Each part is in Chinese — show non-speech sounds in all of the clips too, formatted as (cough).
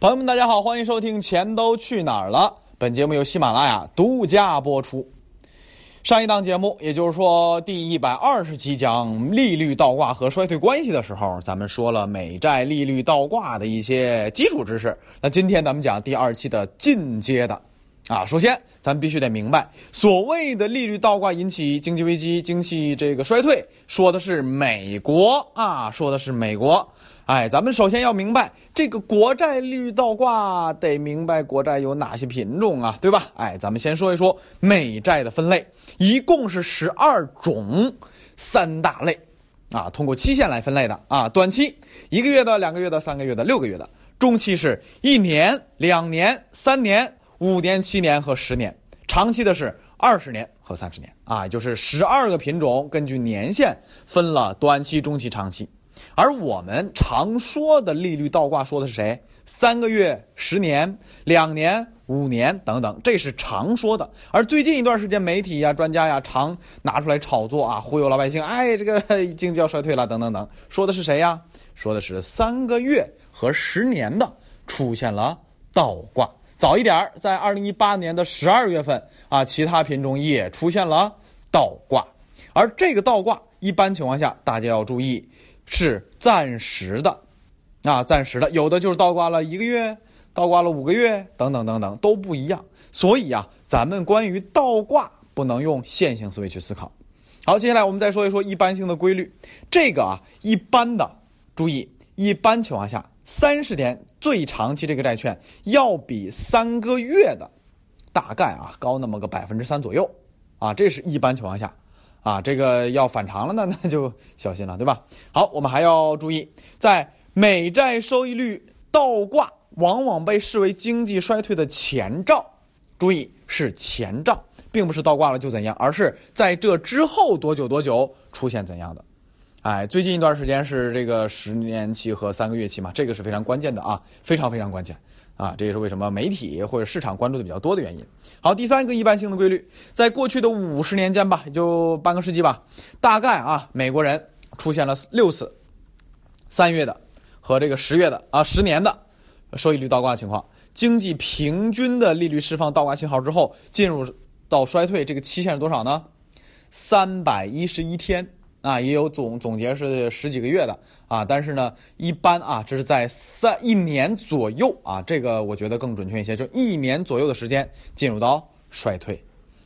朋友们，大家好，欢迎收听《钱都去哪儿了》。本节目由喜马拉雅独家播出。上一档节目，也就是说第一百二十期讲利率倒挂和衰退关系的时候，咱们说了美债利率倒挂的一些基础知识。那今天咱们讲第二期的进阶的。啊，首先咱们必须得明白，所谓的利率倒挂引起经济危机、经济这个衰退，说的是美国啊，说的是美国。哎，咱们首先要明白这个国债利率倒挂，得明白国债有哪些品种啊，对吧？哎，咱们先说一说美债的分类，一共是十二种，三大类啊，通过期限来分类的啊，短期一个月的、两个月的、三个月的、六个月的，中期是一年、两年、三年。五年、七年和十年，长期的是二十年和三十年啊，就是十二个品种，根据年限分了短期、中期、长期。而我们常说的利率倒挂，说的是谁？三个月、十年、两年、五年等等，这是常说的。而最近一段时间，媒体呀、专家呀，常拿出来炒作啊，忽悠老百姓。哎，这个经济要衰退了，等等等，说的是谁呀？说的是三个月和十年的出现了倒挂。早一点儿在二零一八年的十二月份啊，其他品种也出现了倒挂，而这个倒挂一般情况下，大家要注意是暂时的，啊，暂时的，有的就是倒挂了一个月，倒挂了五个月，等等等等都不一样。所以啊，咱们关于倒挂不能用线性思维去思考。好，接下来我们再说一说一般性的规律，这个啊，一般的，注意，一般情况下。三十年最长期这个债券要比三个月的，大概啊高那么个百分之三左右，啊，这是一般情况下，啊，这个要反常了呢，那就小心了，对吧？好，我们还要注意，在美债收益率倒挂往往被视为经济衰退的前兆，注意是前兆，并不是倒挂了就怎样，而是在这之后多久多久出现怎样的。哎，最近一段时间是这个十年期和三个月期嘛，这个是非常关键的啊，非常非常关键啊，这也是为什么媒体或者市场关注的比较多的原因。好，第三个一般性的规律，在过去的五十年间吧，也就半个世纪吧，大概啊，美国人出现了六次三月的和这个十月的啊十年的收益率倒挂情况，经济平均的利率释放倒挂信号之后，进入到衰退，这个期限是多少呢？三百一十一天。啊，也有总总结是十几个月的啊，但是呢，一般啊，这是在三一年左右啊，这个我觉得更准确一些，就一年左右的时间进入到衰退。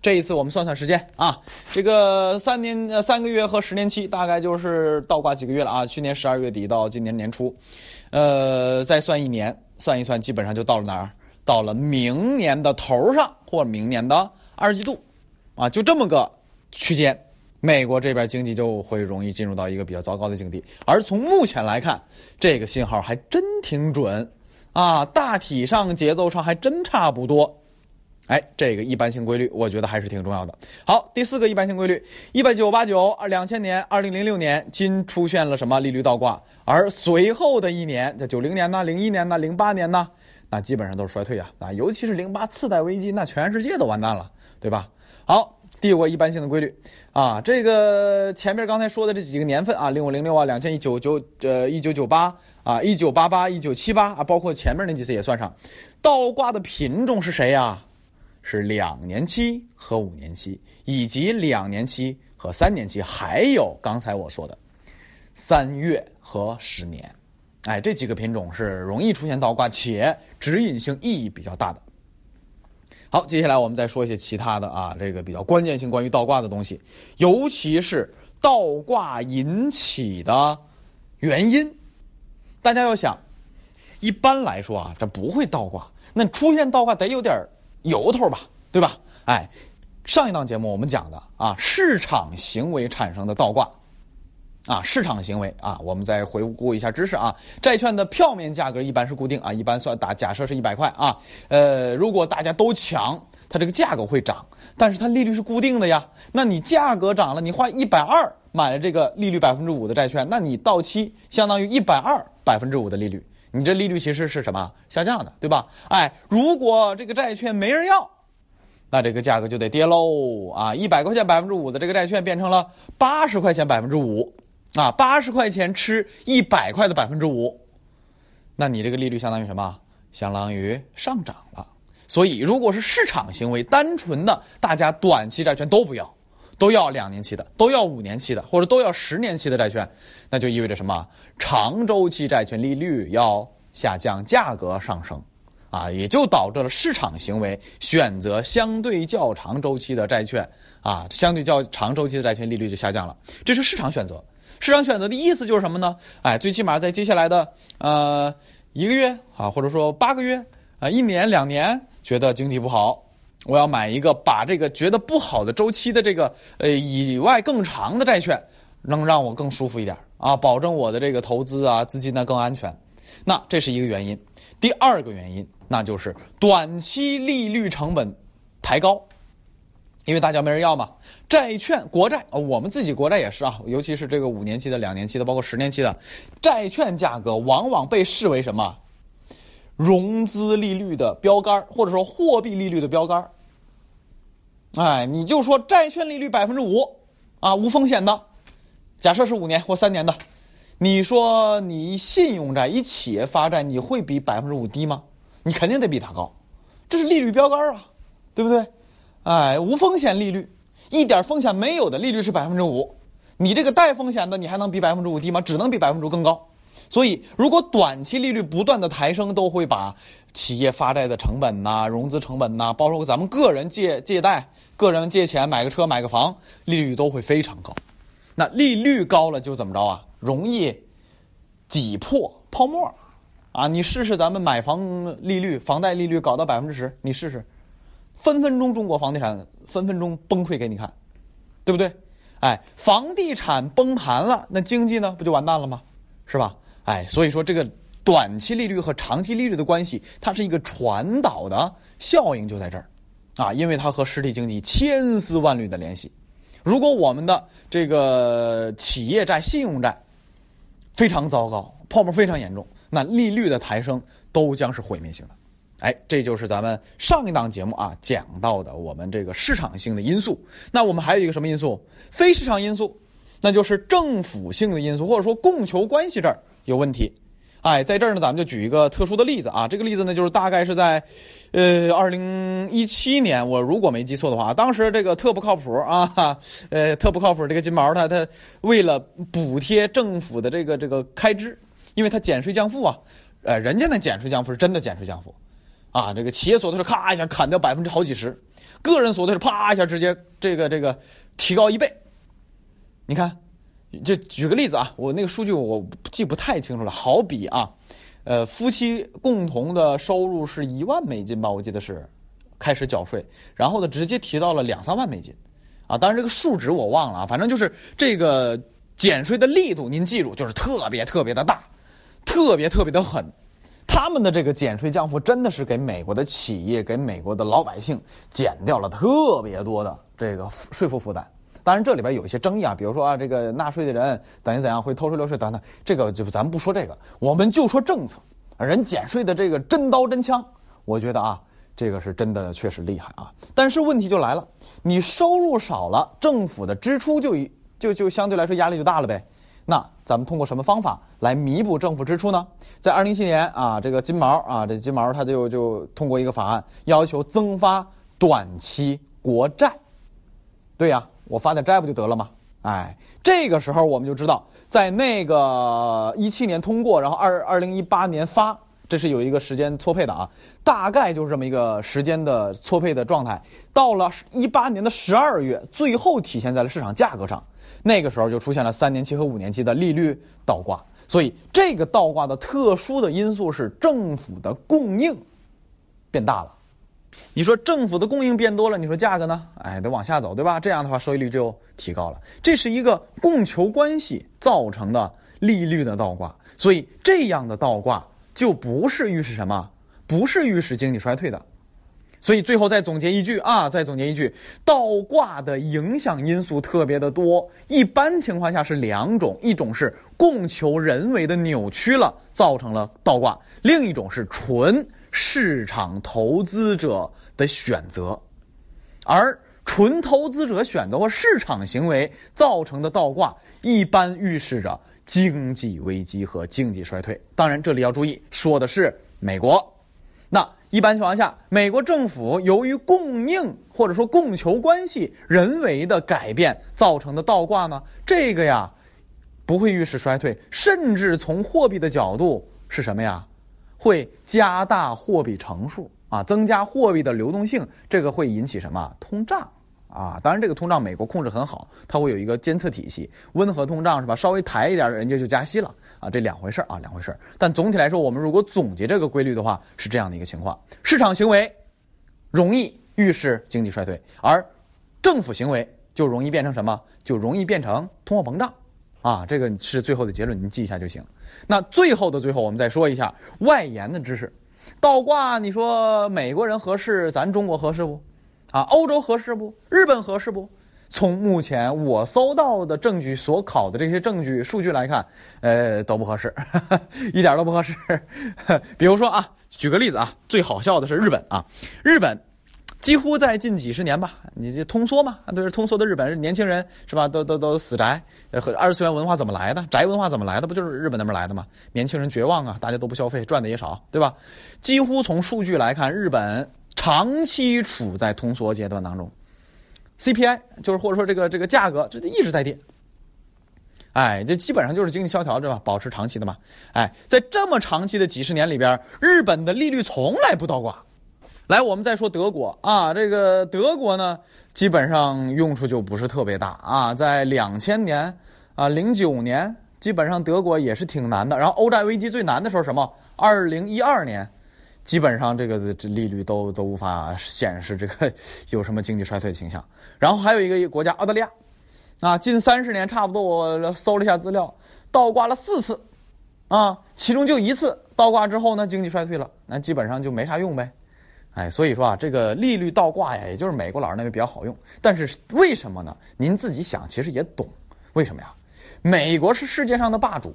这一次我们算算时间啊，这个三年呃三个月和十年期大概就是倒挂几个月了啊，去年十二月底到今年年初，呃，再算一年，算一算基本上就到了哪儿？到了明年的头上或明年的二季度，啊，就这么个区间。美国这边经济就会容易进入到一个比较糟糕的境地，而从目前来看，这个信号还真挺准，啊，大体上节奏上还真差不多，哎，这个一般性规律，我觉得还是挺重要的。好，第四个一般性规律，一八九八九二两千年二零零六年均出现了什么利率倒挂，而随后的一年，这九零年呢、零一年呢、零八年呢，那基本上都是衰退啊，啊，尤其是零八次贷危机，那全世界都完蛋了，对吧？好。第五个一般性的规律，啊，这个前面刚才说的这几个年份啊，零五零六啊，两千一九九呃一九九八啊，一九八八一九七八啊，包括前面那几次也算上，倒挂的品种是谁呀？是两年期和五年期，以及两年期和三年期，还有刚才我说的三月和十年，哎，这几个品种是容易出现倒挂且指引性意义比较大的。好，接下来我们再说一些其他的啊，这个比较关键性关于倒挂的东西，尤其是倒挂引起的原因。大家要想，一般来说啊，这不会倒挂，那出现倒挂得有点由头吧，对吧？哎，上一档节目我们讲的啊，市场行为产生的倒挂。啊，市场行为啊，我们再回顾一下知识啊。债券的票面价格一般是固定啊，一般算打假设是一百块啊。呃，如果大家都抢，它这个价格会涨，但是它利率是固定的呀。那你价格涨了，你花一百二买了这个利率百分之五的债券，那你到期相当于一百二百分之五的利率，你这利率其实是什么下降的，对吧？哎，如果这个债券没人要，那这个价格就得跌喽啊！一百块钱百分之五的这个债券变成了八十块钱百分之五。啊，八十块钱吃一百块的百分之五，那你这个利率相当于什么？相当于上涨了。所以，如果是市场行为，单纯的大家短期债券都不要，都要两年期的，都要五年期的，或者都要十年期的债券，那就意味着什么？长周期债券利率要下降，价格上升，啊，也就导致了市场行为选择相对较长周期的债券，啊，相对较长周期的债券利率就下降了。这是市场选择。市场选择的意思就是什么呢？哎，最起码在接下来的呃一个月啊，或者说八个月啊，一年两年。觉得经济不好，我要买一个把这个觉得不好的周期的这个呃以外更长的债券，能让我更舒服一点啊，保证我的这个投资啊资金呢更安全。那这是一个原因。第二个原因，那就是短期利率成本抬高，因为大家没人要嘛。债券、国债啊，我们自己国债也是啊，尤其是这个五年期的、两年期的，包括十年期的债券价格，往往被视为什么？融资利率的标杆或者说货币利率的标杆哎，你就说债券利率百分之五啊，无风险的，假设是五年或三年的，你说你信用债、以企业发债，你会比百分之五低吗？你肯定得比它高，这是利率标杆啊，对不对？哎，无风险利率，一点风险没有的利率是百分之五，你这个带风险的，你还能比百分之五低吗？只能比百分之五更高。所以，如果短期利率不断的抬升，都会把企业发债的成本呐、融资成本呐，包括咱们个人借借贷、个人借钱买个车、买个房，利率都会非常高。那利率高了就怎么着啊？容易挤破泡沫啊！你试试咱们买房利率、房贷利率搞到百分之十，你试试，分分钟中国房地产分分钟崩溃给你看，对不对？哎，房地产崩盘了，那经济呢不就完蛋了吗？是吧？哎，所以说这个短期利率和长期利率的关系，它是一个传导的效应，就在这儿，啊，因为它和实体经济千丝万缕的联系。如果我们的这个企业债、信用债非常糟糕，泡沫非常严重，那利率的抬升都将是毁灭性的。哎，这就是咱们上一档节目啊讲到的我们这个市场性的因素。那我们还有一个什么因素？非市场因素，那就是政府性的因素，或者说供求关系这儿。有问题，哎，在这儿呢，咱们就举一个特殊的例子啊。这个例子呢，就是大概是在，呃，二零一七年，我如果没记错的话，当时这个特不靠谱啊，呃，特不靠谱这个金毛，他他为了补贴政府的这个这个开支，因为他减税降负啊，呃，人家那减税降负是真的减税降负，啊，这个企业所得税咔一下砍掉百分之好几十，个人所得税啪一下直接这个这个提高一倍，你看。就举个例子啊，我那个数据我记不太清楚了。好比啊，呃，夫妻共同的收入是一万美金吧，我记得是开始缴税，然后呢，直接提到了两三万美金，啊，当然这个数值我忘了啊，反正就是这个减税的力度，您记住，就是特别特别的大，特别特别的狠。他们的这个减税降负，真的是给美国的企业、给美国的老百姓减掉了特别多的这个税负负担。当然，这里边有一些争议啊，比如说啊，这个纳税的人等于怎样会偷税漏税等等，这个就咱们不说这个，我们就说政策，人减税的这个真刀真枪，我觉得啊，这个是真的确实厉害啊。但是问题就来了，你收入少了，政府的支出就就就相对来说压力就大了呗。那咱们通过什么方法来弥补政府支出呢？在二零一七年啊，这个金毛啊，这金毛他就就通过一个法案，要求增发短期国债。对呀。我发点债不就得了吗？哎，这个时候我们就知道，在那个一七年通过，然后二二零一八年发，这是有一个时间错配的啊，大概就是这么一个时间的错配的状态。到了一八年的十二月，最后体现在了市场价格上，那个时候就出现了三年期和五年期的利率倒挂。所以这个倒挂的特殊的因素是政府的供应变大了。你说政府的供应变多了，你说价格呢？哎，得往下走，对吧？这样的话，收益率就提高了。这是一个供求关系造成的利率的倒挂，所以这样的倒挂就不是预示什么？不是预示经济衰退的。所以最后再总结一句啊，再总结一句，倒挂的影响因素特别的多。一般情况下是两种，一种是供求人为的扭曲了，造成了倒挂；另一种是纯。市场投资者的选择，而纯投资者选择或市场行为造成的倒挂，一般预示着经济危机和经济衰退。当然，这里要注意，说的是美国。一般情况下，美国政府由于供应或者说供求关系人为的改变造成的倒挂呢，这个呀不会预示衰退，甚至从货币的角度是什么呀？会加大货币乘数啊，增加货币的流动性，这个会引起什么通胀啊？当然，这个通胀美国控制很好，它会有一个监测体系，温和通胀是吧？稍微抬一点，人家就加息了。啊，这两回事啊，两回事但总体来说，我们如果总结这个规律的话，是这样的一个情况：市场行为容易预示经济衰退，而政府行为就容易变成什么？就容易变成通货膨胀。啊，这个是最后的结论，你记一下就行。那最后的最后，我们再说一下外延的知识。倒挂，你说美国人合适，咱中国合适不？啊，欧洲合适不？日本合适不？从目前我搜到的证据所考的这些证据数据来看，呃，都不合适，(laughs) 一点都不合适。(laughs) 比如说啊，举个例子啊，最好笑的是日本啊，日本几乎在近几十年吧，你这通缩嘛，对，通缩的日本年轻人是吧，都都都死宅，和二次元文化怎么来的？宅文化怎么来的？不就是日本那边来的吗？年轻人绝望啊，大家都不消费，赚的也少，对吧？几乎从数据来看，日本长期处在通缩阶段当中。CPI 就是或者说这个这个价格，这一直在跌，哎，这基本上就是经济萧条，对吧？保持长期的嘛，哎，在这么长期的几十年里边，日本的利率从来不倒挂。来，我们再说德国啊，这个德国呢，基本上用处就不是特别大啊。在两千年啊，零九年，基本上德国也是挺难的。然后欧债危机最难的时候什么？二零一二年。基本上这个这利率都都无法显示这个 (laughs) 有什么经济衰退的倾向。然后还有一个国家澳大利亚，啊，近三十年差不多我搜了一下资料，倒挂了四次，啊，其中就一次倒挂之后呢，经济衰退了，那基本上就没啥用呗。哎，所以说啊，这个利率倒挂呀，也就是美国佬那边比较好用。但是为什么呢？您自己想，其实也懂，为什么呀？美国是世界上的霸主。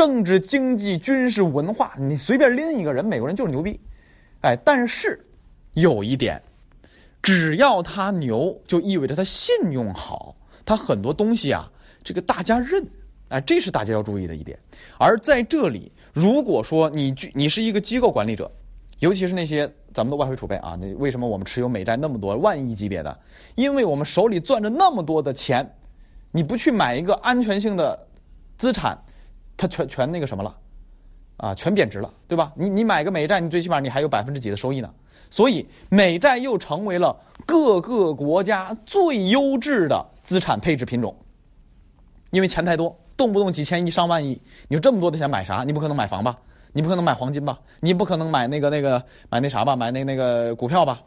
政治、经济、军事、文化，你随便拎一个人，美国人就是牛逼，哎，但是有一点，只要他牛，就意味着他信用好，他很多东西啊，这个大家认，哎，这是大家要注意的一点。而在这里，如果说你你是一个机构管理者，尤其是那些咱们的外汇储备啊，那为什么我们持有美债那么多万亿级别的？因为我们手里攥着那么多的钱，你不去买一个安全性的资产。它全全那个什么了，啊，全贬值了，对吧？你你买个美债，你最起码你还有百分之几的收益呢。所以美债又成为了各个国家最优质的资产配置品种。因为钱太多，动不动几千亿、上万亿，你说这么多的钱买啥？你不可能买房吧？你不可能买黄金吧？你不可能买那个那个买那啥吧？买那那个股票吧？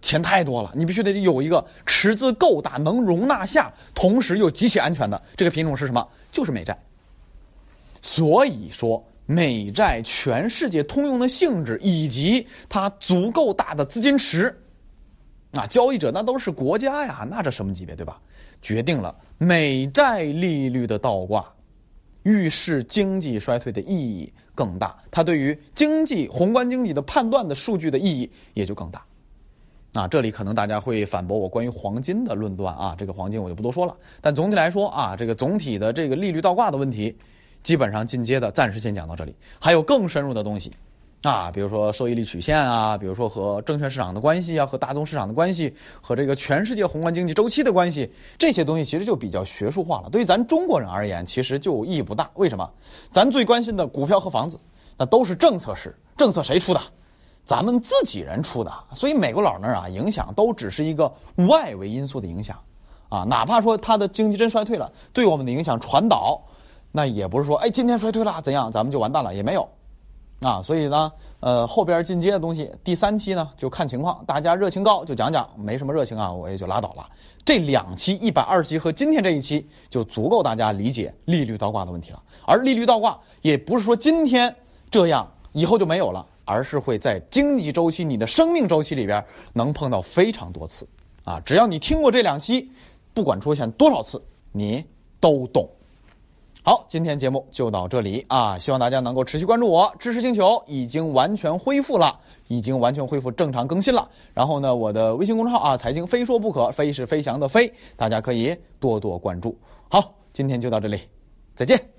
钱太多了，你必须得有一个池子够大，能容纳下，同时又极其安全的这个品种是什么？就是美债。所以说，美债全世界通用的性质，以及它足够大的资金池，啊，交易者那都是国家呀，那这什么级别对吧？决定了美债利率的倒挂，预示经济衰退的意义更大，它对于经济宏观经济的判断的数据的意义也就更大。啊，这里可能大家会反驳我关于黄金的论断啊，这个黄金我就不多说了。但总体来说啊，这个总体的这个利率倒挂的问题。基本上进阶的暂时先讲到这里，还有更深入的东西，啊，比如说收益率曲线啊，比如说和证券市场的关系啊，和大宗市场的关系，和这个全世界宏观经济周期的关系，这些东西其实就比较学术化了。对于咱中国人而言，其实就意义不大。为什么？咱最关心的股票和房子，那都是政策式，政策谁出的？咱们自己人出的。所以美国佬那儿啊，影响都只是一个外围因素的影响，啊，哪怕说它的经济真衰退了，对我们的影响传导。那也不是说，哎，今天衰退了怎样，咱们就完蛋了，也没有，啊，所以呢，呃，后边进阶的东西，第三期呢就看情况，大家热情高就讲讲，没什么热情啊，我也就拉倒了。这两期一百二十期和今天这一期就足够大家理解利率倒挂的问题了。而利率倒挂也不是说今天这样以后就没有了，而是会在经济周期、你的生命周期里边能碰到非常多次，啊，只要你听过这两期，不管出现多少次，你都懂。好，今天节目就到这里啊！希望大家能够持续关注我。知识星球已经完全恢复了，已经完全恢复正常更新了。然后呢，我的微信公众号啊，财经非说不可，非是飞翔的飞，大家可以多多关注。好，今天就到这里，再见。